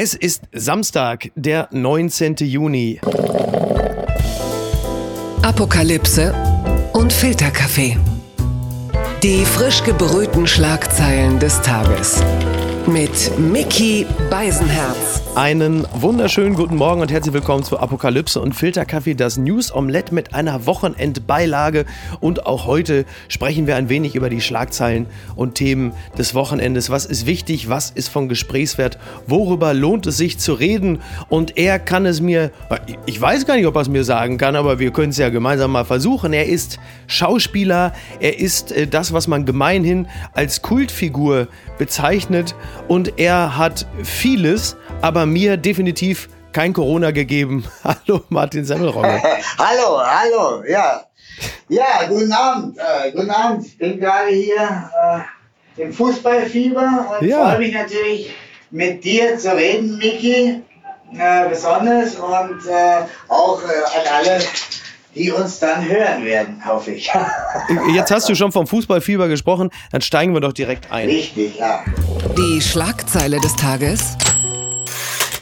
Es ist Samstag, der 19. Juni. Apokalypse und Filterkaffee. Die frisch gebrühten Schlagzeilen des Tages. Mit Mickey Beisenherz. Einen wunderschönen guten Morgen und herzlich willkommen zu Apokalypse und Filterkaffee, das News Omelette mit einer Wochenendbeilage. Und auch heute sprechen wir ein wenig über die Schlagzeilen und Themen des Wochenendes. Was ist wichtig? Was ist von Gesprächswert? Worüber lohnt es sich zu reden? Und er kann es mir, ich weiß gar nicht, ob er es mir sagen kann, aber wir können es ja gemeinsam mal versuchen. Er ist Schauspieler, er ist äh, das, was man gemeinhin als Kultfigur bezeichnet und er hat vieles, aber mir definitiv kein Corona gegeben. Hallo Martin Semmelrogge. hallo, hallo, ja. Ja, guten Abend. Äh, guten Abend. Ich bin gerade hier äh, im Fußballfieber und ja. freue mich natürlich mit dir zu reden, Miki. Äh, besonders und äh, auch äh, an alle die uns dann hören werden, hoffe ich. Jetzt hast du schon vom Fußballfieber gesprochen, dann steigen wir doch direkt ein. Richtig, ja. Die Schlagzeile des Tages.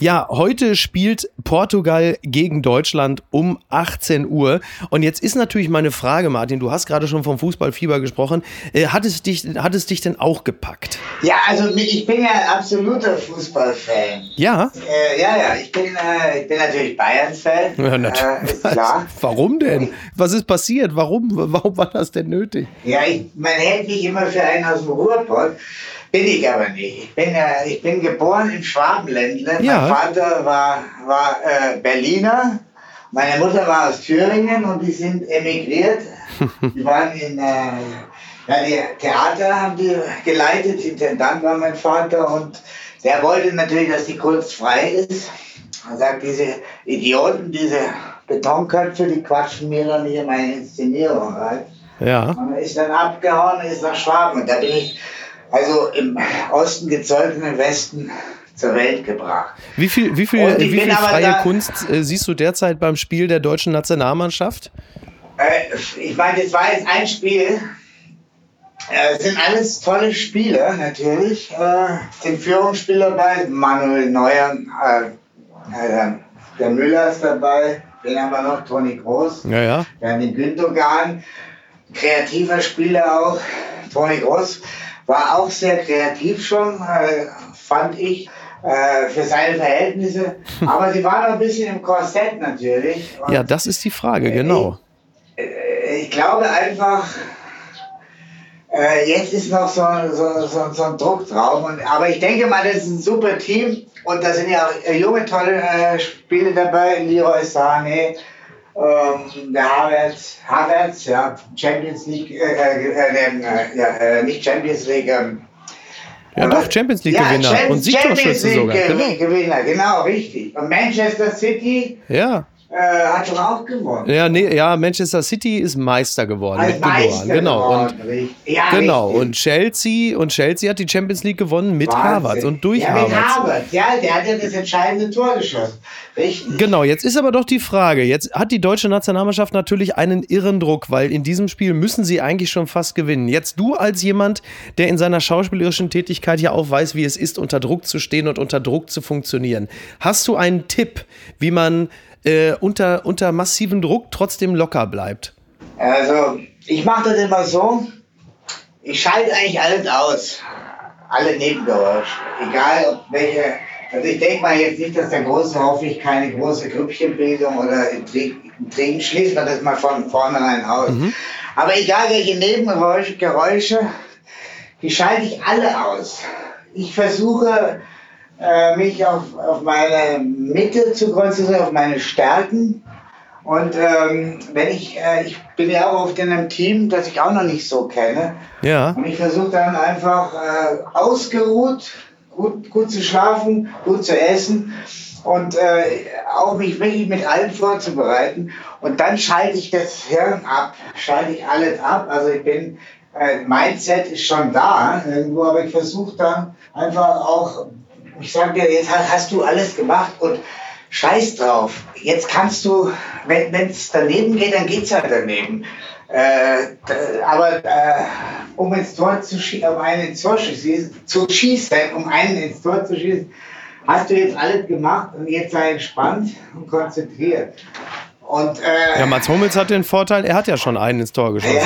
Ja, heute spielt Portugal gegen Deutschland um 18 Uhr. Und jetzt ist natürlich meine Frage, Martin, du hast gerade schon vom Fußballfieber gesprochen. Äh, hat, es dich, hat es dich denn auch gepackt? Ja, also ich bin ja ein absoluter Fußballfan. Ja? Äh, ja, ja, ich bin, äh, ich bin natürlich Bayern-Fan. Ja, natürlich. Äh, klar. Warum denn? Was ist passiert? Warum, warum war das denn nötig? Ja, ich, man hält mich immer für einen aus dem Ruhrpott. Bin ich aber nicht. Ich bin, äh, ich bin geboren im Schwabenländle. Ja. Mein Vater war, war äh, Berliner. Meine Mutter war aus Thüringen und die sind emigriert. die waren in äh, ja, die Theater haben die geleitet. Intendant war mein Vater und der wollte natürlich, dass die Kunst frei ist. Er sagt, diese Idioten, diese Betonköpfe, die quatschen mir dann hier meine Inszenierung rein. Ja. Und er ist dann abgehauen und ist nach Schwaben. Und da bin ich also im Osten gezeugt und im Westen zur Welt gebracht. Wie viel, wie viel, wie viel freie Kunst äh, siehst du derzeit beim Spiel der deutschen Nationalmannschaft? Äh, ich meine, das war jetzt ein Spiel. Es äh, sind alles tolle Spieler, natürlich. Äh, sind Führungsspieler dabei. Manuel Neuer, äh, äh, der Müller ist dabei. Den haben wir noch, Toni Groß. Ja, ja. Dann den Gündogan. Kreativer Spieler auch, Toni Groß. War auch sehr kreativ schon, äh, fand ich, äh, für seine Verhältnisse. Aber sie war noch ein bisschen im Korsett natürlich. Und ja, das ist die Frage, genau. Ich, äh, ich glaube einfach, äh, jetzt ist noch so, so, so, so, ein Druck drauf. Und, aber ich denke mal, das ist ein super Team. Und da sind ja auch junge, tolle äh, Spiele dabei. Leroy Sané, ähm, der Havertz, Havertz, ja, Champions League, äh, äh, äh, ja, äh, nicht Champions League, ähm, ja, doch, Champions League Gewinner ja, und Siegtorschütze sogar. Genau. Gewinner, genau, richtig. Und Manchester City. Ja. Äh, hat schon auch gewonnen. Ja, nee, ja, Manchester City ist Meister geworden Als mit Meister Genau. Geworden, und, ja, genau. Und Chelsea und Chelsea hat die Champions League gewonnen mit Wahnsinn. Harvards und durch ja, Harvards. Mit Harvards, ja, der hat ja das entscheidende Tor geschossen. Richtig. Genau, jetzt ist aber doch die Frage. Jetzt hat die deutsche Nationalmannschaft natürlich einen irren Druck, weil in diesem Spiel müssen sie eigentlich schon fast gewinnen. Jetzt du als jemand, der in seiner schauspielerischen Tätigkeit ja auch weiß, wie es ist, unter Druck zu stehen und unter Druck zu funktionieren. Hast du einen Tipp, wie man äh, unter, unter massivem Druck trotzdem locker bleibt? Also, ich mache das immer so, ich schalte eigentlich alles aus. Alle Nebengeräusche. Egal, ob welche. Also, ich denke mal jetzt nicht, dass der große, hoffe ich, keine große Grüppchenbildung oder Intrigen schließt man das mal von vornherein aus. Mhm. Aber egal, welche Nebengeräusche, Geräusche, die schalte ich alle aus. Ich versuche, äh, mich auf, auf meine Mitte zu konzentrieren, auf meine Stärken. Und ähm, wenn ich, äh, ich bin ja auch oft in einem Team, das ich auch noch nicht so kenne. Ja. Und ich versuche dann einfach äh, ausgeruht, gut, gut zu schlafen, gut zu essen und äh, auch mich wirklich mit allem vorzubereiten. Und dann schalte ich das Hirn ab, schalte ich alles ab. Also ich bin, äh, Mindset ist schon da irgendwo, aber ich versuche dann einfach auch ich sage dir, jetzt hast du alles gemacht und scheiß drauf. Jetzt kannst du, wenn es daneben geht, dann geht es halt daneben. Äh, aber äh, um ins Tor zu schießen, um einen ins Tor zu schießen, um einen ins Tor zu schießen, hast du jetzt alles gemacht und jetzt sei entspannt und konzentriert. Und, äh, ja, Mats Hummels hat den Vorteil, er hat ja schon einen ins Tor geschossen.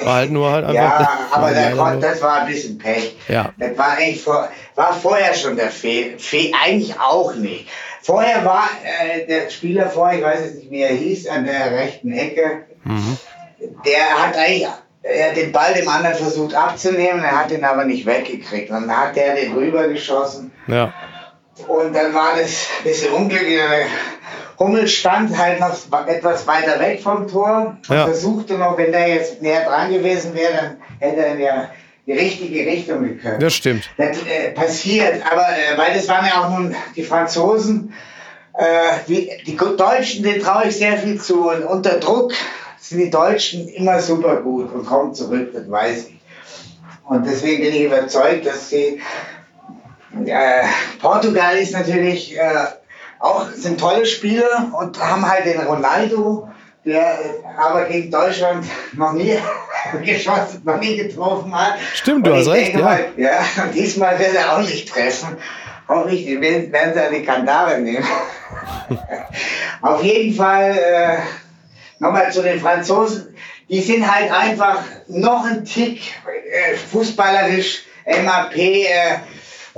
Ja, war halt nur halt einfach. Ja, aber der Kon das war ein bisschen Pech. Ja. Das war eigentlich vor, war vorher schon der Fehl. Fehl eigentlich auch nicht. Vorher war äh, der Spieler vor, ich weiß jetzt nicht, wie er hieß, an der rechten Ecke. Mhm. Der hat eigentlich er den Ball dem anderen versucht abzunehmen, er hat ihn aber nicht weggekriegt. Und dann hat der den rübergeschossen. Ja. Und dann war das ein bisschen unglücklich. Hummel stand halt noch etwas weiter weg vom Tor und ja. versuchte noch, wenn der jetzt näher dran gewesen wäre, dann hätte er ja die richtige Richtung geköpft. Das stimmt. Das äh, passiert, aber äh, weil das waren ja auch nun die Franzosen, äh, die, die Deutschen, denen traue ich sehr viel zu und unter Druck sind die Deutschen immer super gut und kommen zurück, das weiß ich. Und deswegen bin ich überzeugt, dass sie äh, Portugal ist natürlich äh, auch sind tolle Spieler und haben halt den Ronaldo, der aber gegen Deutschland noch nie geschossen, noch nie getroffen hat. Stimmt, du hast recht. Ja. Mal, ja, und diesmal wird er auch nicht treffen. Hoffe ich, werden, werden sie die Kandare nehmen. Auf jeden Fall, äh, nochmal zu den Franzosen, die sind halt einfach noch ein Tick äh, fußballerisch, MAP, äh,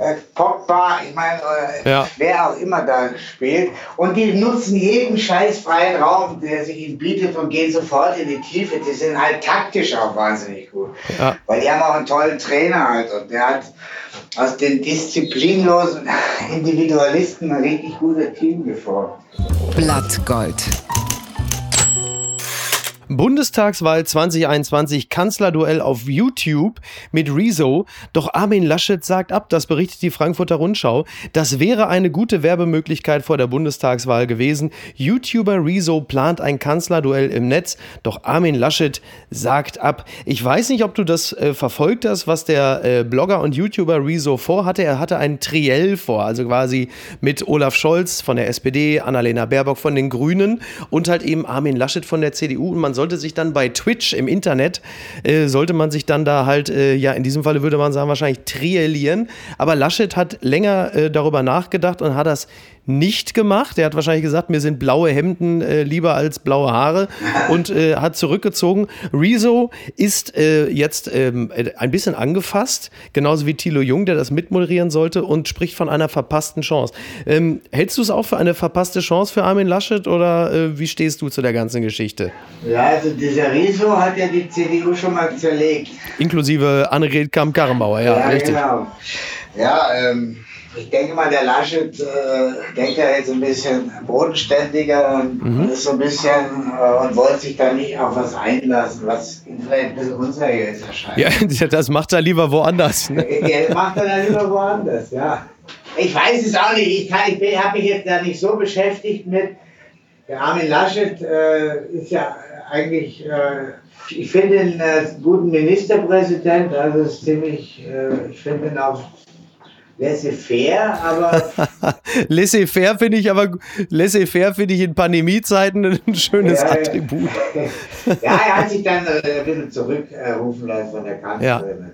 äh, Pogba, ich meine, äh, ja. wer auch immer da spielt. Und die nutzen jeden scheiß freien Raum, der sich ihnen bietet und gehen sofort in die Tiefe. Die sind halt taktisch auch wahnsinnig gut. Ja. Weil die haben auch einen tollen Trainer halt und der hat aus den disziplinlosen Individualisten ein richtig gutes Team geformt. Blattgold. Bundestagswahl 2021 Kanzlerduell auf YouTube mit Rezo. Doch Armin Laschet sagt ab, das berichtet die Frankfurter Rundschau. Das wäre eine gute Werbemöglichkeit vor der Bundestagswahl gewesen. YouTuber Rezo plant ein Kanzlerduell im Netz. Doch Armin Laschet sagt ab. Ich weiß nicht, ob du das äh, verfolgt hast, was der äh, Blogger und YouTuber Rezo vorhatte. Er hatte ein Triell vor, also quasi mit Olaf Scholz von der SPD, Annalena Baerbock von den Grünen und halt eben Armin Laschet von der CDU. Und man sollte sich dann bei Twitch im Internet, äh, sollte man sich dann da halt, äh, ja, in diesem Falle würde man sagen, wahrscheinlich triellieren. Aber Laschet hat länger äh, darüber nachgedacht und hat das nicht gemacht. Er hat wahrscheinlich gesagt, mir sind blaue Hemden äh, lieber als blaue Haare und äh, hat zurückgezogen. Rezo ist äh, jetzt ähm, ein bisschen angefasst, genauso wie Thilo Jung, der das mitmoderieren sollte und spricht von einer verpassten Chance. Ähm, hältst du es auch für eine verpasste Chance für Armin Laschet oder äh, wie stehst du zu der ganzen Geschichte? Ja, also dieser Rezo hat ja die CDU schon mal zerlegt. Inklusive Annegret Kamm-Karrenbauer, ja, ja, richtig. Genau. Ja, ähm ich denke mal, der Laschet äh, denkt ja jetzt ein bisschen bodenständiger und mhm. ist so ein bisschen äh, und wollte sich da nicht auf was einlassen, was ihm vielleicht ein bisschen unseriös erscheint. Ja, das macht er lieber woanders. Ne? Ja, macht er dann lieber woanders, ja. Ich weiß es auch nicht. Ich, ich habe mich jetzt da nicht so beschäftigt mit. Der Armin Laschet äh, ist ja eigentlich, äh, ich finde ihn einen guten Ministerpräsident, also ist ziemlich, äh, ich finde ihn auch laissez-faire, aber. laissez-faire finde ich aber, laissez-faire finde ich in Pandemiezeiten ein schönes ja, Attribut. ja, er hat sich dann äh, ein bisschen zurückrufen lassen von der Kanzlerin.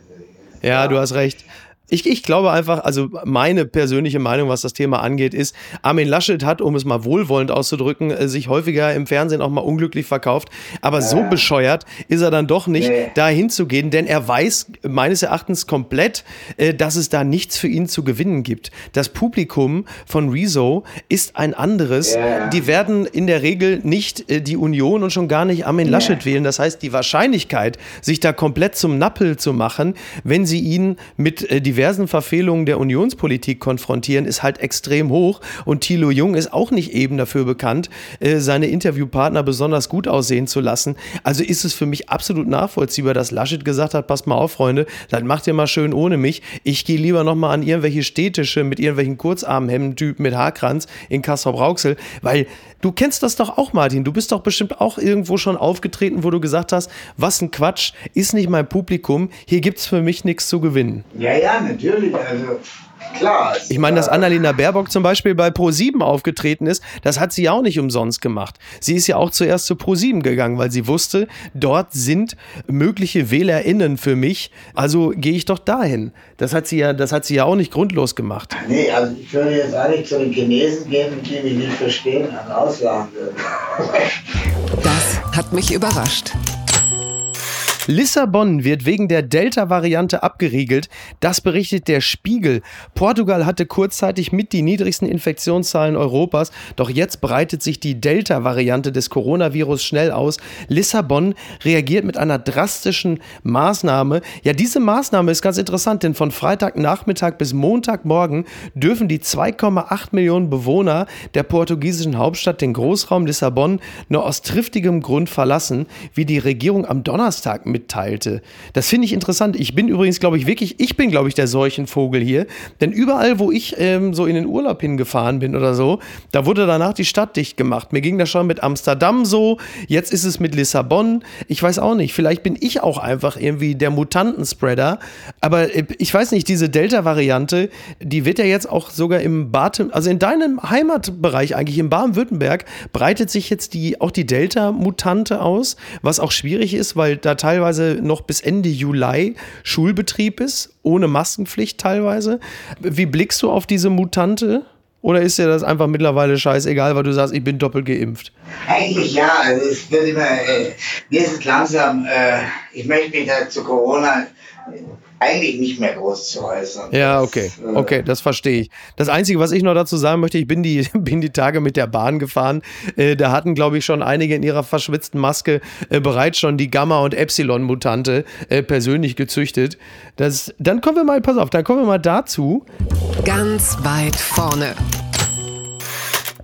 Ja. ja, du hast recht. Ich, ich glaube einfach, also meine persönliche Meinung, was das Thema angeht, ist, Armin Laschet hat, um es mal wohlwollend auszudrücken, äh, sich häufiger im Fernsehen auch mal unglücklich verkauft. Aber so bescheuert ist er dann doch nicht, nee. da hinzugehen, denn er weiß meines Erachtens komplett, äh, dass es da nichts für ihn zu gewinnen gibt. Das Publikum von Rezo ist ein anderes. Ja. Die werden in der Regel nicht äh, die Union und schon gar nicht Armin Laschet ja. wählen. Das heißt, die Wahrscheinlichkeit, sich da komplett zum Nappel zu machen, wenn sie ihn mit äh, diversen Verfehlungen der Unionspolitik konfrontieren, ist halt extrem hoch. Und Thilo Jung ist auch nicht eben dafür bekannt, äh, seine Interviewpartner besonders gut aussehen zu lassen. Also ist es für mich absolut nachvollziehbar, dass Laschet gesagt hat, passt mal auf, Freunde, dann macht ihr mal schön ohne mich. Ich gehe lieber noch mal an irgendwelche Städtische mit irgendwelchen Kurzarmhemden-Typen mit Haarkranz in Kassel-Brauxel, weil du kennst das doch auch, Martin. Du bist doch bestimmt auch irgendwo schon aufgetreten, wo du gesagt hast, was ein Quatsch, ist nicht mein Publikum, hier gibt es für mich nichts zu gewinnen. Ja, ja, natürlich. Also Klar. Ich meine, dass Annalena Baerbock zum Beispiel bei Pro7 aufgetreten ist, das hat sie ja auch nicht umsonst gemacht. Sie ist ja auch zuerst zu Pro7 gegangen, weil sie wusste, dort sind mögliche WählerInnen für mich, also gehe ich doch dahin. Das hat sie ja, das hat sie ja auch nicht grundlos gemacht. Nee, also ich würde jetzt eigentlich zu den Chinesen gehen, die mich nicht verstehen, auslachen würden. Das hat mich überrascht. Lissabon wird wegen der Delta-Variante abgeriegelt. Das berichtet der Spiegel. Portugal hatte kurzzeitig mit die niedrigsten Infektionszahlen Europas. Doch jetzt breitet sich die Delta-Variante des Coronavirus schnell aus. Lissabon reagiert mit einer drastischen Maßnahme. Ja, diese Maßnahme ist ganz interessant, denn von Freitagnachmittag bis Montagmorgen dürfen die 2,8 Millionen Bewohner der portugiesischen Hauptstadt den Großraum Lissabon nur aus triftigem Grund verlassen, wie die Regierung am Donnerstag mit mitteilte. Das finde ich interessant. Ich bin übrigens, glaube ich, wirklich, ich bin, glaube ich, der Seuchenvogel hier. Denn überall, wo ich ähm, so in den Urlaub hingefahren bin oder so, da wurde danach die Stadt dicht gemacht. Mir ging das schon mit Amsterdam so, jetzt ist es mit Lissabon. Ich weiß auch nicht, vielleicht bin ich auch einfach irgendwie der Mutantenspreader. Aber äh, ich weiß nicht, diese Delta-Variante, die wird ja jetzt auch sogar im Baden, also in deinem Heimatbereich eigentlich, im Baden-Württemberg, breitet sich jetzt die, auch die Delta-Mutante aus, was auch schwierig ist, weil da teilweise teilweise noch bis Ende Juli Schulbetrieb ist, ohne Maskenpflicht teilweise. Wie blickst du auf diese Mutante? Oder ist dir das einfach mittlerweile scheißegal, weil du sagst, ich bin doppelt geimpft? Eigentlich ja. Also es wird immer, äh, mir ist es langsam, äh, ich möchte mich da zu Corona eigentlich nicht mehr groß zu äußern. Ja, okay. Das, äh, okay, das verstehe ich. Das Einzige, was ich noch dazu sagen möchte, ich bin die, bin die Tage mit der Bahn gefahren. Äh, da hatten, glaube ich, schon einige in ihrer verschwitzten Maske äh, bereits schon die Gamma- und Epsilon-Mutante äh, persönlich gezüchtet. Das, dann kommen wir mal, pass auf, dann kommen wir mal dazu. Ganz weit vorne.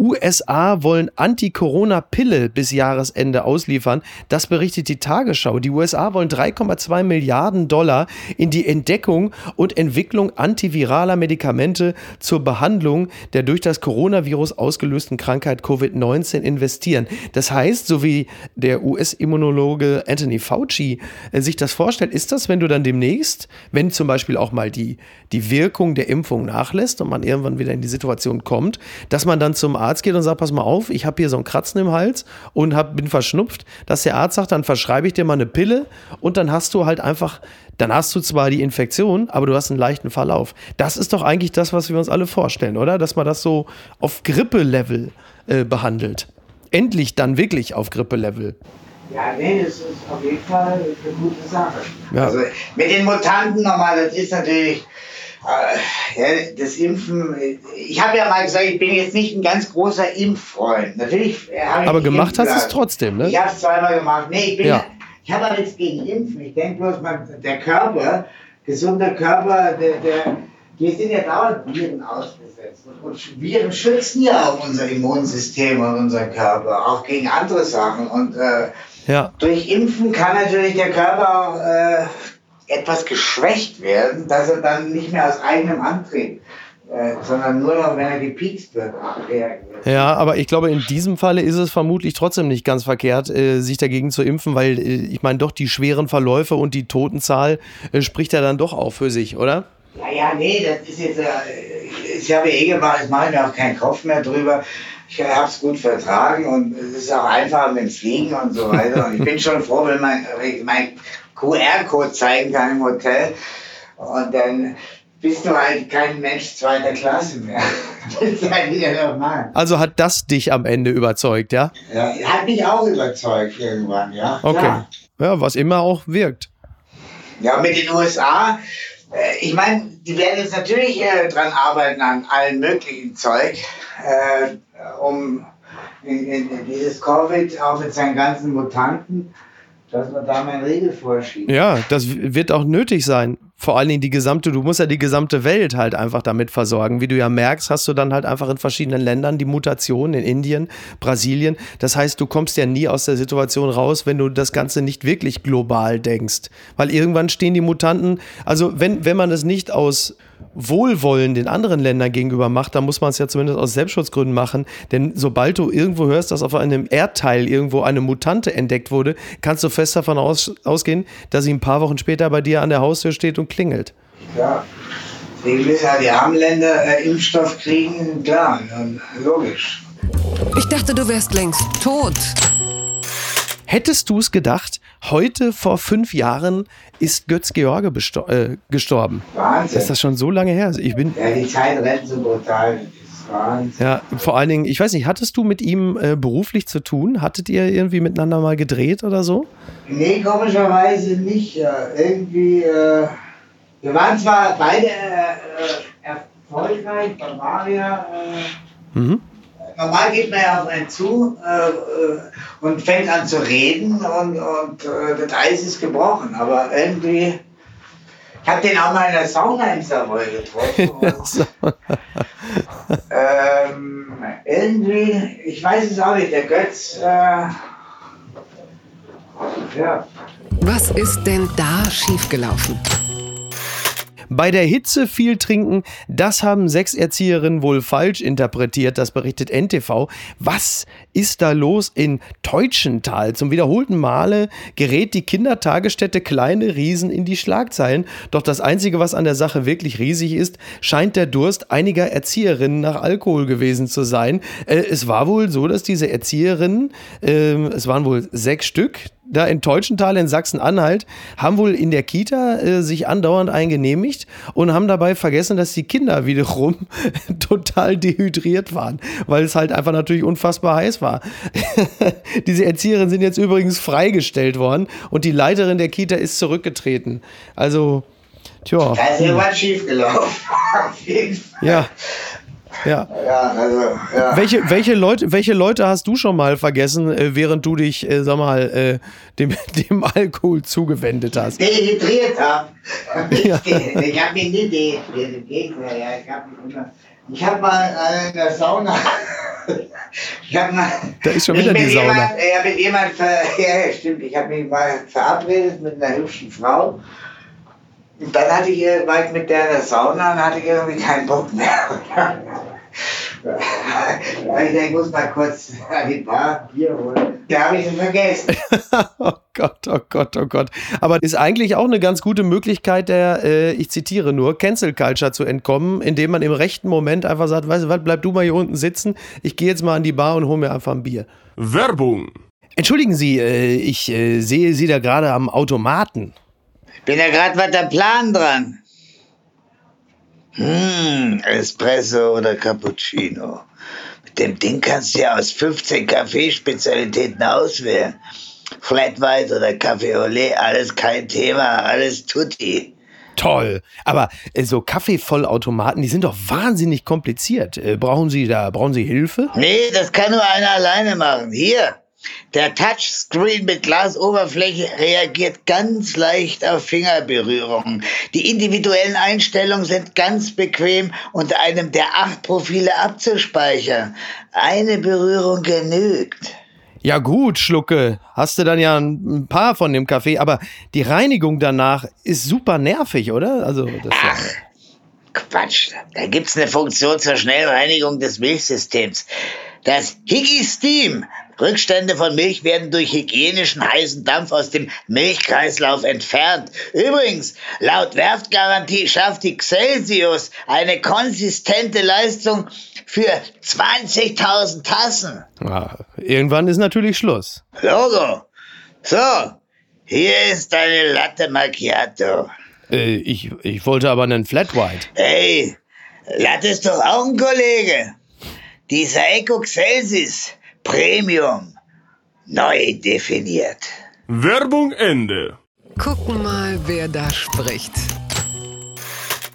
USA wollen Anti-Corona-Pille bis Jahresende ausliefern. Das berichtet die Tagesschau. Die USA wollen 3,2 Milliarden Dollar in die Entdeckung und Entwicklung antiviraler Medikamente zur Behandlung der durch das Coronavirus ausgelösten Krankheit Covid-19 investieren. Das heißt, so wie der US-Immunologe Anthony Fauci äh, sich das vorstellt, ist das, wenn du dann demnächst, wenn zum Beispiel auch mal die, die Wirkung der Impfung nachlässt und man irgendwann wieder in die Situation kommt, dass man dann zum Arzt geht und sagt, pass mal auf, ich habe hier so ein Kratzen im Hals und hab, bin verschnupft, dass der Arzt sagt, dann verschreibe ich dir mal eine Pille und dann hast du halt einfach, dann hast du zwar die Infektion, aber du hast einen leichten Verlauf. Das ist doch eigentlich das, was wir uns alle vorstellen, oder? Dass man das so auf Grippe-Level äh, behandelt. Endlich dann wirklich auf Grippe-Level. Ja, nee, das ist auf jeden Fall eine gute Sache. Ja. Also mit den Mutanten nochmal, das ist natürlich ja, das Impfen, ich habe ja mal gesagt, ich bin jetzt nicht ein ganz großer Impffreund. Natürlich Aber gemacht hast du es trotzdem, ne? Ich habe es zweimal gemacht. Nee, ich bin ja. ich habe aber nichts gegen Impfen. Ich denke bloß, man, der Körper, gesunder Körper, der, der, wir sind ja dauernd Viren ausgesetzt. Und, Viren schützen ja auch unser Immunsystem und unser Körper, auch gegen andere Sachen. Und äh, ja. durch Impfen kann natürlich der Körper auch äh, etwas geschwächt werden, dass er dann nicht mehr aus eigenem Antrieb äh, sondern nur noch, wenn er gepiekst wird. Ja, aber ich glaube, in diesem Falle ist es vermutlich trotzdem nicht ganz verkehrt, äh, sich dagegen zu impfen, weil äh, ich meine, doch die schweren Verläufe und die Totenzahl äh, spricht ja dann doch auch für sich, oder? Ja, ja, nee, das ist jetzt, äh, ich habe eh gemacht, ich mache mir auch keinen Kopf mehr drüber. Ich habe es gut vertragen und es ist auch einfach mit dem Fliegen und so weiter. Und ich bin schon froh, wenn mein, mein QR-Code zeigen kann im Hotel. Und dann bist du halt kein Mensch zweiter Klasse mehr. das ist halt wieder normal. Also hat das dich am Ende überzeugt, ja? Ja, hat mich auch überzeugt irgendwann, ja. Okay. Klar. Ja, was immer auch wirkt. Ja, mit den USA, ich meine, die werden jetzt natürlich äh, dran arbeiten an allen möglichen Zeug, äh, um in, in dieses Covid auch mit seinen ganzen Mutanten dass man da mal Regel vorschiebt. Ja, das wird auch nötig sein. Vor allen Dingen die gesamte, du musst ja die gesamte Welt halt einfach damit versorgen. Wie du ja merkst, hast du dann halt einfach in verschiedenen Ländern die Mutation, in Indien, Brasilien. Das heißt, du kommst ja nie aus der Situation raus, wenn du das Ganze nicht wirklich global denkst. Weil irgendwann stehen die Mutanten, also wenn, wenn man es nicht aus Wohlwollen den anderen Ländern gegenüber macht, dann muss man es ja zumindest aus Selbstschutzgründen machen. Denn sobald du irgendwo hörst, dass auf einem Erdteil irgendwo eine Mutante entdeckt wurde, kannst du fest davon aus, ausgehen, dass sie ein paar Wochen später bei dir an der Haustür steht und klingelt. Ja, Die müssen ja die armen Länder äh, Impfstoff kriegen, klar, logisch. Ich dachte, du wärst längst tot. Hättest du es gedacht, heute vor fünf Jahren ist Götz George äh, gestorben? Wahnsinn. Ist das schon so lange her? Also ich bin ja, die Zeit rennt so brutal. Ja, vor allen Dingen, ich weiß nicht, hattest du mit ihm äh, beruflich zu tun? Hattet ihr irgendwie miteinander mal gedreht oder so? Nee, komischerweise nicht. Ja, irgendwie, äh, wir waren zwar beide äh, äh erfolgreich, Bavaria. Äh, mhm normal geht man ja auf einen zu äh, äh, und fängt an zu reden und, und äh, das Eis ist gebrochen. Aber irgendwie, ich habe den auch mal in der Sauna im Savoy getroffen. ähm, irgendwie, ich weiß es auch nicht, der Götz, äh, ja. Was ist denn da schiefgelaufen? Bei der Hitze viel trinken, das haben sechs Erzieherinnen wohl falsch interpretiert, das berichtet NTV. Was ist da los in Teutschenthal? Zum wiederholten Male gerät die Kindertagesstätte Kleine Riesen in die Schlagzeilen. Doch das Einzige, was an der Sache wirklich riesig ist, scheint der Durst einiger Erzieherinnen nach Alkohol gewesen zu sein. Äh, es war wohl so, dass diese Erzieherinnen, äh, es waren wohl sechs Stück, da in Teutschenthal in Sachsen-Anhalt haben wohl in der Kita äh, sich andauernd eingenehmigt und haben dabei vergessen, dass die Kinder wiederum total dehydriert waren, weil es halt einfach natürlich unfassbar heiß war. Diese Erzieherinnen sind jetzt übrigens freigestellt worden und die Leiterin der Kita ist zurückgetreten. Also, tja. Da ist irgendwas schiefgelaufen. Auf jeden Fall. Ja. Ja. ja, also, ja. Welche, welche, Leute, welche Leute hast du schon mal vergessen, äh, während du dich, äh, sag mal, äh, dem, dem Alkohol zugewendet hast? Dehydriert habe. Ja. Ich habe mich nie dehydriert, ich habe ich hab mal äh, in der Sauna. ich hab mal. Da ist schon wieder die Sauna. Jemand, ja, mit jemand, ja, stimmt. Ich habe mich mal verabredet mit einer hübschen Frau. Und dann hatte ich, war ich mit der in der Sauna und hatte ich irgendwie keinen Bock mehr. ich denke, ich muss mal kurz an die Bar Bier holen. Da habe ich es vergessen. oh Gott, oh Gott, oh Gott. Aber ist eigentlich auch eine ganz gute Möglichkeit der, äh, ich zitiere nur, Cancel Culture zu entkommen, indem man im rechten Moment einfach sagt, weißt du was, bleib du mal hier unten sitzen, ich gehe jetzt mal an die Bar und hole mir einfach ein Bier. Werbung. Entschuldigen Sie, äh, ich äh, sehe Sie da gerade am Automaten. Bin da gerade was der Plan dran. Hm, Espresso oder Cappuccino. Mit dem Ding kannst du ja aus 15 Kaffeespezialitäten auswählen. Flat White oder Kaffee Olé, alles kein Thema, alles tutti. Toll. Aber äh, so Kaffeevollautomaten, die sind doch wahnsinnig kompliziert. Äh, brauchen Sie da, brauchen Sie Hilfe? Nee, das kann nur einer alleine machen. Hier, der Touchscreen mit Glasoberfläche reagiert ganz leicht auf Fingerberührungen. Die individuellen Einstellungen sind ganz bequem unter einem der acht Profile abzuspeichern. Eine Berührung genügt. Ja gut, Schlucke, hast du dann ja ein paar von dem Kaffee, aber die Reinigung danach ist super nervig, oder? Also Ach, Quatsch. Da gibt's eine Funktion zur Schnellreinigung des Milchsystems. Das Higgy Steam Rückstände von Milch werden durch hygienischen heißen Dampf aus dem Milchkreislauf entfernt. Übrigens, laut Werftgarantie schafft die Celsius eine konsistente Leistung für 20.000 Tassen. Ja, irgendwann ist natürlich Schluss. Logo. So, hier ist deine Latte Macchiato. Äh, ich, ich wollte aber einen Flat White. Hey, Latte ist doch auch ein Kollege. Dieser Eco Celsius Premium neu definiert. Werbung Ende. Gucken mal, wer da spricht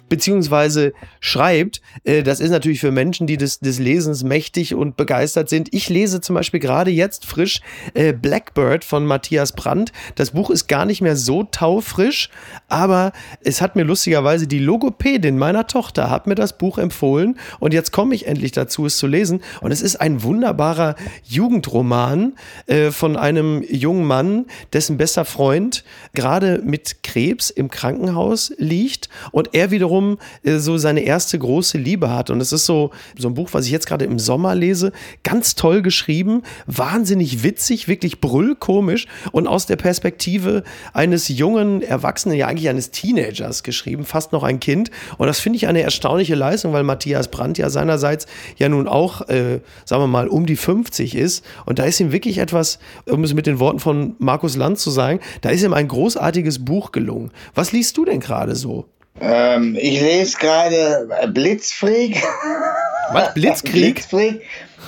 beziehungsweise schreibt. Äh, das ist natürlich für Menschen, die des, des Lesens mächtig und begeistert sind. Ich lese zum Beispiel gerade jetzt frisch äh, Blackbird von Matthias Brandt. Das Buch ist gar nicht mehr so taufrisch, aber es hat mir lustigerweise die Logopädin meiner Tochter hat mir das Buch empfohlen und jetzt komme ich endlich dazu, es zu lesen. Und es ist ein wunderbarer Jugendroman äh, von einem jungen Mann, dessen bester Freund gerade mit Krebs im Krankenhaus liegt und er wiederum wiederum äh, so seine erste große Liebe hat. Und es ist so, so ein Buch, was ich jetzt gerade im Sommer lese, ganz toll geschrieben, wahnsinnig witzig, wirklich brüllkomisch und aus der Perspektive eines jungen Erwachsenen, ja eigentlich eines Teenagers geschrieben, fast noch ein Kind. Und das finde ich eine erstaunliche Leistung, weil Matthias Brandt ja seinerseits ja nun auch, äh, sagen wir mal, um die 50 ist. Und da ist ihm wirklich etwas, um es mit den Worten von Markus Land zu sagen, da ist ihm ein großartiges Buch gelungen. Was liest du denn gerade so? Ähm, ich lese gerade Blitzfreak. Was? Blitzkrieg? Blitzfreak.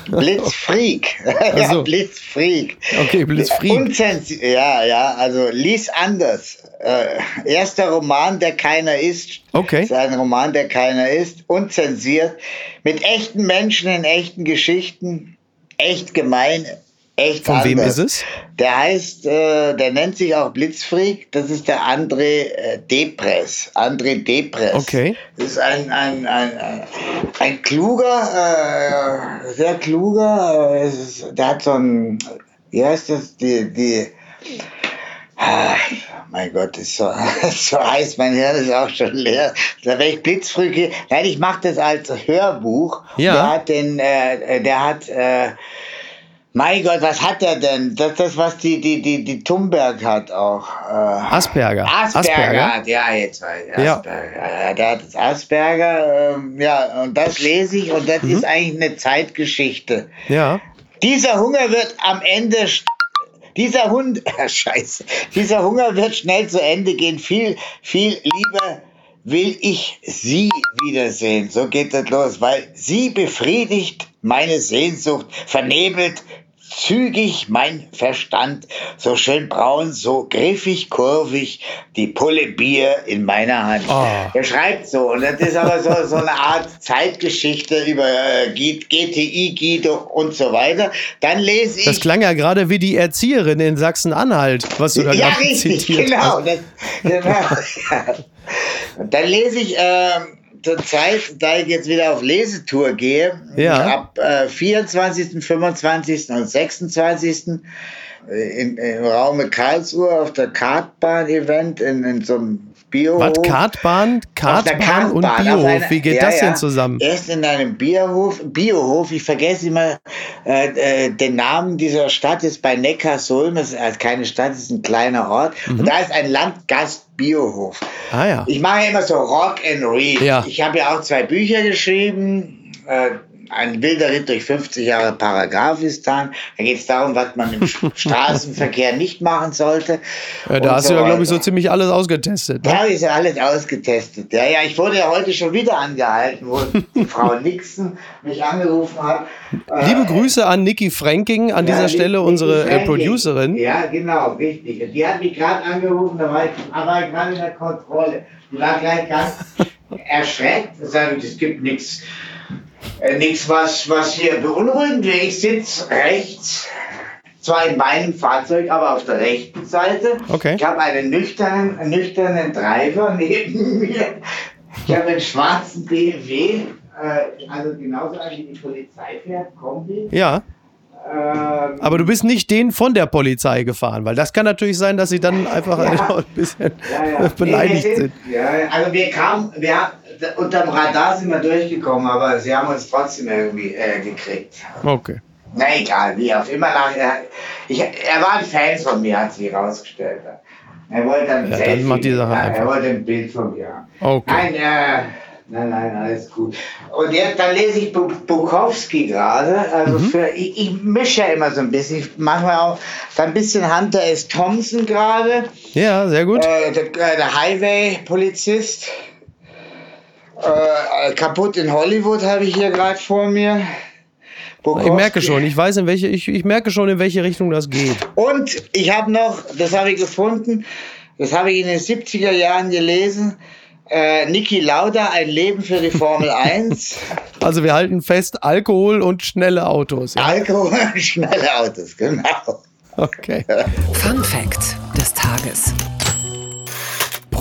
Blitzfreak. ja, so. Blitzfreak. Okay, Blitzfreak. Unzensiert. Ja, ja, also lies anders. Äh, erster Roman, der keiner ist. Okay. Ist ein Roman, der keiner ist. Unzensiert. Mit echten Menschen in echten Geschichten. Echt gemein. Echt Von anders. wem ist es? Der heißt, äh, der nennt sich auch Blitzfreak. Das ist der André äh, Depres. André Depres. Okay. Das ist ein, ein, ein, ein, ein kluger, äh, sehr kluger, äh, ist, der hat so ein, wie heißt das, die, die, ah, mein Gott, ist so, ist so heiß, mein Hirn ist auch schon leer. Da wäre ich blitzfrüh, nein, ich mache das als Hörbuch. Ja. Der hat den, äh, der hat, äh, mein Gott, was hat er denn? Das ist das, was die, die, die, die Thunberg hat auch. Äh, Asperger. Asperger, hat, ja, jetzt weiß ich. Asperger. Ja. Der hat das Asperger, ähm, ja, und das lese ich und das Mhm. ist eigentlich eine Zeitgeschichte. Ja. Dieser Hunger wird am Ende. Dieser Hund. Scheiße. Dieser Hunger wird schnell zu Ende gehen. Viel, viel lieber will ich sie wiedersehen. So geht das los, weil sie befriedigt meine Sehnsucht, vernebelt zügig mein Verstand, so schön braun, so griffig, kurvig, die Pulle Bier in meiner Hand. Oh. Er schreibt so, und das ist aber so, so eine Art Zeitgeschichte über äh, GTI, Guido und so weiter. Dann lese ich. Das klang ja gerade wie die Erzieherin in Sachsen-Anhalt, was du da ja, gerade richtig, zitiert genau. hast. Genau ja. Und Dann lese ich ähm, zur Zeit, da ich jetzt wieder auf Lesetour gehe, Ja. ab äh, 24., 25. und 26. äh, In, im Raume Karlsruhe auf der Kartbahn-Event in, in so einem Biohof. Was? Kartbahn, Kartbahn und Kartbahn, auf Biohof. einer- Wie geht ja, das ja. denn zusammen? Erst in einem Bierhof, Biohof, ich vergesse immer äh, äh, den Namen dieser Stadt, ist bei Neckarsulm, das ist also keine Stadt, es ist ein kleiner Ort. Und da ist ein Landgast-Biohof. Mhm. Ah ja. Ich mache immer so Rock and Read. Ja. Ich habe ja auch zwei Bücher geschrieben. Äh, ein wilder Ritt durch 50 Jahre Paragraphistan. Da geht es darum, was man im Straßenverkehr nicht machen sollte. Ja, da hast so du ja, glaube ich, so ziemlich alles ausgetestet. Da Ne? habe ich ja alles ausgetestet. Ja, ja, ich wurde ja heute schon wieder angehalten, wo Frau Nixon mich angerufen hat. Äh, Liebe Grüße an Niki Franking, an ja, dieser die- Stelle unsere äh, Frankie. Producerin. Ja, genau, richtig. Die hat mich gerade angerufen, da war ich, da war ich gerade in der Kontrolle. Die war gleich ganz erschreckt. Es gibt nichts, äh, nichts, was, was hier beunruhigend wäre. Ich sitze rechts, zwar in meinem Fahrzeug, aber auf der rechten Seite. Okay. Ich habe einen nüchternen, nüchternen Driver neben mir. Ich habe einen schwarzen BMW, äh, also genauso ein wie die Polizei fährt, Kombi. Ja, Ähm, aber du bist nicht den von der Polizei gefahren, weil das kann natürlich sein, dass sie dann einfach Ja. ein bisschen Ja, ja. beleidigt Nee, wir sind. Ja, also wir kamen, wir haben, unterm Radar sind wir durchgekommen, aber sie haben uns trotzdem irgendwie äh, gekriegt. Okay. Na egal, wie auch immer. Nach, er, ich, er war ein Fan von mir, hat sich herausgestellt. Er wollte ein Ja, Selfie. macht die Sache einfach. Er wollte ein Bild von mir haben. Okay. Nein, äh, nein, nein, alles gut. Und jetzt, dann lese ich Bu- Bukowski gerade. Also Mhm. für, ich, ich mische ja immer so ein bisschen. Ich mache mal auch so ein bisschen Hunter S. Thompson gerade. Ja, sehr gut. Äh, der, äh, der Highway-Polizist. Äh, kaputt in Hollywood habe ich hier gerade vor mir. Ich merke schon, ich weiß in welche, ich, ich merke schon, in welche Richtung das geht. Und ich habe noch, das habe ich gefunden, das habe ich in den 70er Jahren gelesen. Äh, Niki Lauda, ein Leben für die Formel 1. Also wir halten fest, Alkohol und schnelle Autos. Ja. Alkohol, schnelle Autos, genau. Okay. Fun Fact des Tages.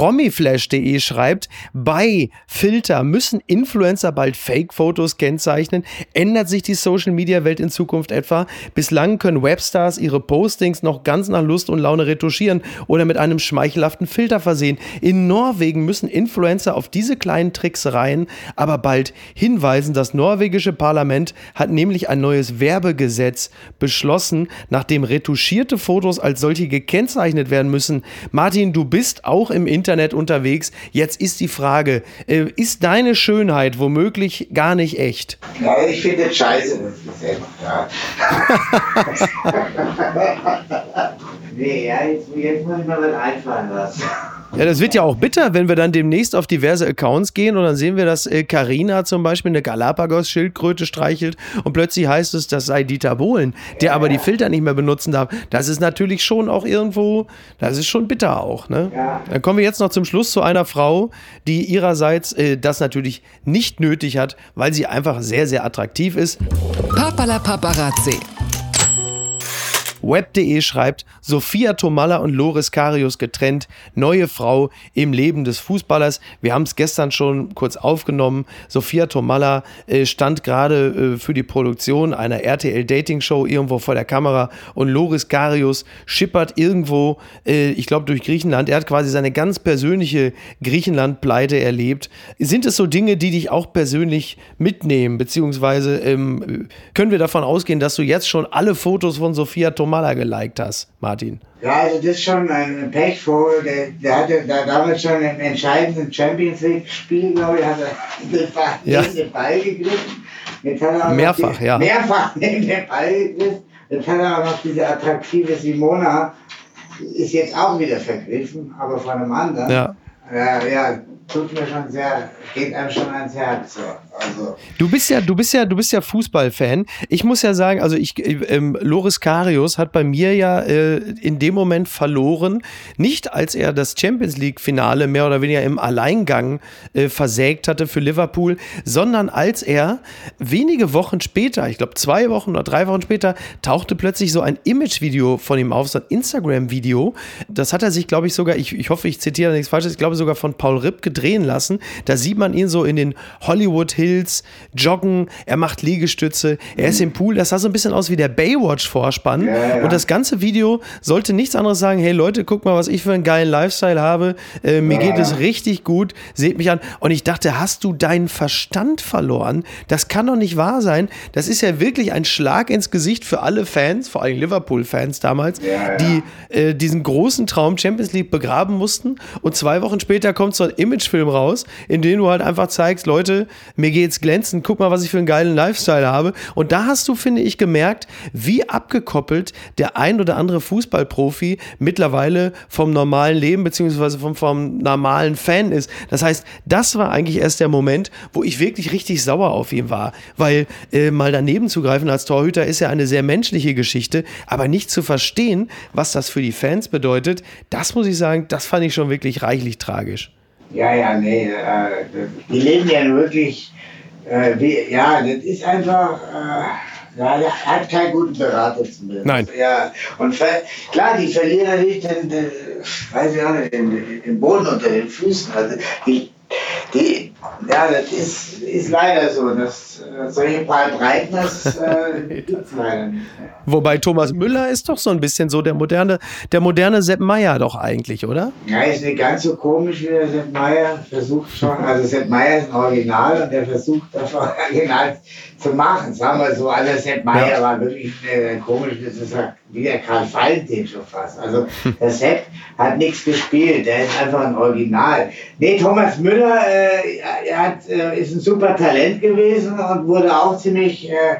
Promiflash.de schreibt, bei Filter müssen Influencer bald Fake-Fotos kennzeichnen. Ändert sich die Social-Media-Welt in Zukunft etwa? Bislang können Webstars ihre Postings noch ganz nach Lust und Laune retuschieren oder mit einem schmeichelhaften Filter versehen. In Norwegen müssen Influencer auf diese kleinen Tricksereien aber bald hinweisen. Das norwegische Parlament hat nämlich ein neues Werbegesetz beschlossen, nachdem retuschierte Fotos als solche gekennzeichnet werden müssen. Martin, du bist auch im Internet unterwegs. Jetzt ist die Frage, äh, ist deine Schönheit womöglich gar nicht echt? Ja, ich finde es scheiße, dass das selber ja. nee, ja, jetzt, jetzt muss ich mal was einfallen lassen. Ja, das wird ja auch bitter, wenn wir dann demnächst auf diverse Accounts gehen und dann sehen wir, dass Karina äh, zum Beispiel eine Galapagos-Schildkröte streichelt und plötzlich heißt es, das sei Dieter Bohlen, der ja. aber die Filter nicht mehr benutzen darf. Das ist natürlich schon auch irgendwo, das ist schon bitter auch. Ne? Ja. Dann kommen wir jetzt noch zum Schluss zu einer Frau, die ihrerseits äh, das natürlich nicht nötig hat, weil sie einfach sehr, sehr attraktiv ist. Papala Paparazzi. Web.de schreibt, Sophia Tomalla und Loris Karius getrennt, neue Frau im Leben des Fußballers. Wir haben es gestern schon kurz aufgenommen. Sophia Tomalla äh, stand gerade äh, für die Produktion einer RTL-Dating-Show irgendwo vor der Kamera und Loris Karius schippert irgendwo, äh, ich glaube, durch Griechenland. Er hat quasi seine ganz persönliche Griechenland-Pleite erlebt. Sind es so Dinge, die dich auch persönlich mitnehmen? Beziehungsweise ähm, können wir davon ausgehen, dass du jetzt schon alle Fotos von Sophia Tomalla Maler geliked hast, Martin. Ja, also das ist schon ein Pechvogel. Der, der hatte da damals schon im entscheidenden Champions League-Spiel, glaube ich, hat er ja. neben den Ball gegriffen. mehrfach, die, ja. Mehrfach neben den Ball gegriffen. Jetzt hat er auch noch diese attraktive Simona, ist jetzt auch wieder vergriffen, aber von einem anderen. Ja. Ja, ja, tut mir schon sehr, geht einem schon ans Herz. So. Also. Du bist ja, du bist ja, du bist ja Fußballfan. Ich muss ja sagen, also ich, ähm, Loris Karius hat bei mir ja äh, in dem Moment verloren, nicht als er das Champions League Finale mehr oder weniger im Alleingang äh, versägt hatte für Liverpool, sondern als er wenige Wochen später, ich glaube zwei Wochen oder drei Wochen später, tauchte plötzlich so ein Image-Video von ihm auf, so ein Instagram-Video. Das hat er sich, glaube ich, sogar, ich, ich hoffe, ich zitiere nichts Falsches, ich glaube sogar von Paul Ripp gedreht drehen lassen. Da sieht man ihn so in den Hollywood Hills joggen, er macht Liegestütze, er ist im Pool. Das sah so ein bisschen aus wie der Baywatch-Vorspann. Ja, ja. Und das ganze Video sollte nichts anderes sagen: hey Leute, guck mal, was ich für einen geilen Lifestyle habe. Äh, mir ja. geht es richtig gut. Seht mich an. Und ich dachte, hast du deinen Verstand verloren? Das kann doch nicht wahr sein. Das ist ja wirklich ein Schlag ins Gesicht für alle Fans, vor allem Liverpool-Fans damals, die äh, diesen großen Traum Champions League begraben mussten. Und zwei Wochen später kommt so ein Image Imagefilm raus, in dem du halt einfach zeigst, Leute, mir geht's glänzend, guck mal, was ich für einen geilen Lifestyle habe. Und da hast du, finde ich, gemerkt, wie abgekoppelt der ein oder andere Fußballprofi mittlerweile vom normalen Leben beziehungsweise vom, vom normalen Fan ist. Das heißt, das war eigentlich erst der Moment, wo ich wirklich richtig sauer auf ihn war, weil äh, mal daneben zu greifen als Torhüter ist ja eine sehr menschliche Geschichte, aber nicht zu verstehen, was das für die Fans bedeutet, das muss ich sagen, das fand ich schon wirklich reichlich tragisch. Ja, ja, nee. Äh, die leben ja wirklich, äh, wie, ja, das ist einfach, äh, ja, er hat keinen guten Berater zumindest. Nein. Ja, und klar, die verlieren natürlich den, den, weiß ich auch nicht, den, den Boden unter den Füßen. Also die, die, ja, das ist, ist leider so. Dass, äh, solche Paul Breitners äh, gibt es leider nicht. Wobei Thomas Müller ist doch so ein bisschen so der moderne, der moderne Sepp Meier doch eigentlich, oder? Ja, ist nicht ganz so komisch wie der Sepp Meier. Versucht schon, also Sepp Meier ist ein Original und der versucht das Original zu machen. Sagen wir so, also Sepp Meier ja. war wirklich äh, komisch, das ist wie der Karl Valentin schon fast. Also der Sepp hat nichts gespielt, der ist einfach ein Original. Nee, Thomas Müller äh, hat, äh, ist ein super Talent gewesen und wurde auch ziemlich äh,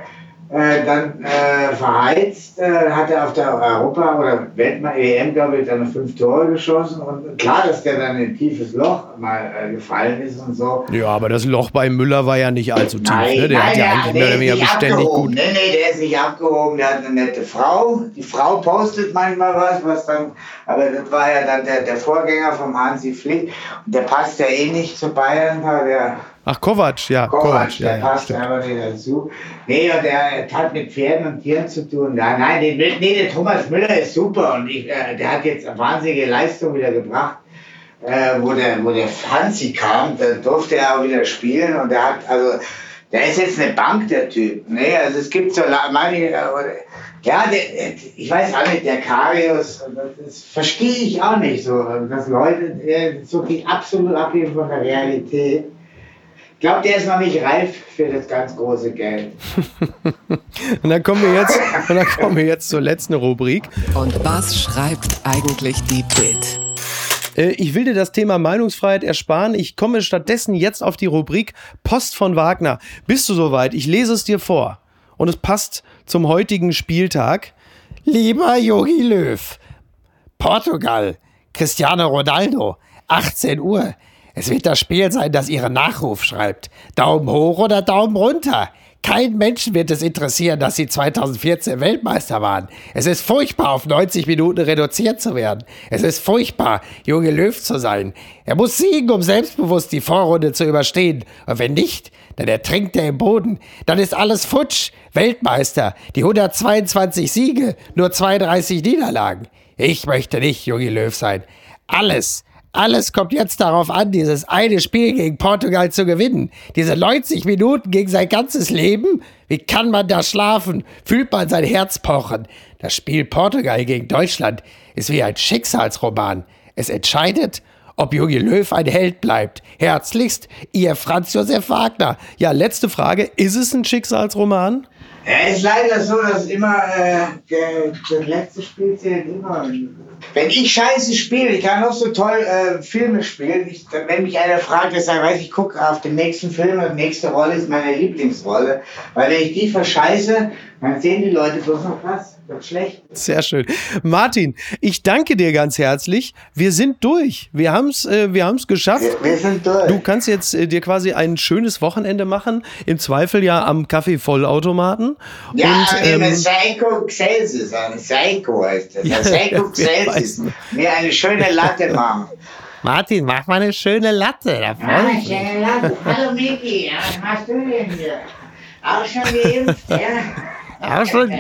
äh, dann äh, verheizt, äh, hat er auf der Europa- oder Weltmeister-EM, glaube ich, dann fünf Tore geschossen. Und klar, dass der dann in ein tiefes Loch mal äh, gefallen ist und so. Ja, aber das Loch bei Müller war ja nicht allzu tief. Nein, ne? Der nein, hat ja eigentlich mehr oder weniger beständig gut. Nee, nee, der ist nicht abgehoben. Der hat eine nette Frau. Die Frau postet manchmal was, was dann, aber das war ja dann der, der Vorgänger vom Hansi Flick. Und der passt ja eh nicht zu Bayern. Der Ach, Kovac, ja. Kovac, Kovac der ja, passt ja, aber nicht dazu. Nee, und der hat mit Pferden und Tieren zu tun. Ja, nein, nee, nee, der Thomas Müller ist super und ich, äh, der hat jetzt eine wahnsinnige Leistung wieder gebracht. äh, wo, der, wo der Franzi kam, da durfte er auch wieder spielen und er hat, also, der ist jetzt eine Bank, der Typ. Ne? Also es gibt so manche, ja, der, ich weiß auch nicht, der Karius, das verstehe ich auch nicht so, dass Leute so viel absolut abheben von der Realität. Ich glaube, der ist noch nicht reif für das ganz große Geld. und, dann kommen wir jetzt, und dann kommen wir jetzt zur letzten Rubrik. Und was schreibt eigentlich die Bild? Äh, ich will dir das Thema Meinungsfreiheit ersparen. Ich komme stattdessen jetzt auf die Rubrik Post von Wagner. Bist du soweit? Ich lese es dir vor. Und es passt zum heutigen Spieltag. Lieber Jogi Löw, Portugal, Cristiano Ronaldo, 18 Uhr. Es wird das Spiel sein, das Ihren Nachruf schreibt. Daumen hoch oder Daumen runter. Kein Menschen wird es interessieren, dass sie 2014 Weltmeister waren. Es ist furchtbar, auf 90 Minuten reduziert zu werden. Es ist furchtbar, Junge Löw zu sein. Er muss siegen, um selbstbewusst die Vorrunde zu überstehen. Und wenn nicht, dann ertrinkt er im Boden. Dann ist alles futsch. Weltmeister, die 122 Siege, nur 32 Niederlagen. Ich möchte nicht Junge Löw sein. Alles, alles kommt jetzt darauf an, dieses eine Spiel gegen Portugal zu gewinnen. Diese 90 Minuten gegen sein ganzes Leben. Wie kann man da schlafen? Fühlt man sein Herz pochen? Das Spiel Portugal gegen Deutschland ist wie ein Schicksalsroman. Es entscheidet, ob Jogi Löw ein Held bleibt. Herzlichst, Ihr Franz Josef Wagner. Ja, letzte Frage. Ist es ein Schicksalsroman? Es ist leider so, dass immer äh, der, das letzte Spiel zählt immer. Wenn ich scheiße spiele, ich kann noch so toll äh, Filme spielen. Ich, wenn mich einer fragt, ich sage, weiß ich gucke auf den nächsten Film und die nächste Rolle ist meine Lieblingsrolle. Weil wenn ich die verscheiße, dann sehen die Leute bloß noch was. Wird schlecht. Sehr schön. Martin, ich danke dir ganz herzlich. Wir sind durch. Wir haben es äh, wir haben's geschafft. Wir, wir, sind durch. Du kannst jetzt äh, dir quasi ein schönes Wochenende machen. Im Zweifel ja am Kaffee-Vollautomaten. Ja, und, ähm, Seiko Celsius. Seiko heißt das. Ja, Seiko Celsius. Mir eine schöne Latte machen. Martin, mach mal eine schöne Latte. Da ah, schöne Latte. Hallo Miki, was machst du denn hier? Auch schon geimpft, ja? Ja, schon.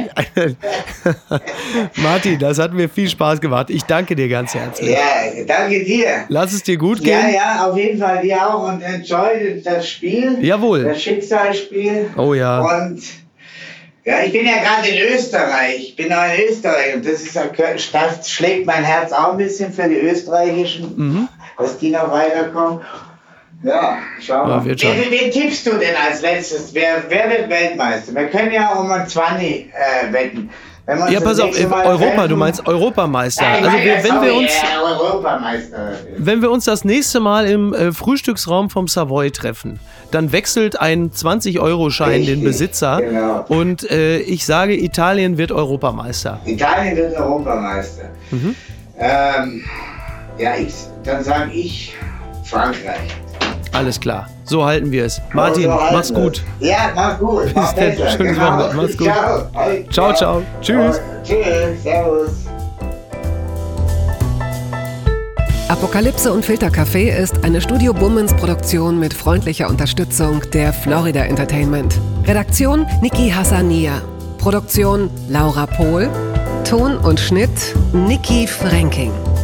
Martin, das hat mir viel Spaß gemacht. Ich danke dir ganz herzlich. Ja, danke dir. Lass es dir gut gehen. Ja, ja, auf jeden Fall dir auch und enjoy das Spiel. Jawohl. Das Schicksalsspiel. Oh ja. Und ja, ich bin ja gerade in Österreich. Ich bin auch in Österreich und das, ist, das schlägt mein Herz auch ein bisschen für die Österreichischen, mhm. dass die noch weiterkommen. Ja, schau mal. Ja, wen, wen tippst du denn als letztes? Wer, wer wird Weltmeister? Wir können ja um ein 20 äh, wetten. Ja, pass auf, Europa, treffen, du meinst Europameister. Also wir, wenn wir uns, Europameister. wenn wir uns das nächste Mal im äh, Frühstücksraum vom Savoy treffen, dann wechselt ein 20-Euro-Schein den Besitzer genau. und äh, ich sage, Italien wird Europameister. Italien wird Europameister. Mhm. Ähm, ja, ich, dann sage ich Frankreich. Alles klar. So halten wir es. Martin, so mach's gut. Ja, mach's gut. Bis Mach dann. Schönes genau. Wochenende. Mach's gut. Ciao. Ciao, ciao. Tschüss. Tschüss. Servus. Apokalypse und Filtercafé ist eine Studio Bummens Produktion mit freundlicher Unterstützung der Florida Entertainment. Redaktion Niki Hassania. Produktion Laura Pohl. Ton und Schnitt Niki Franking.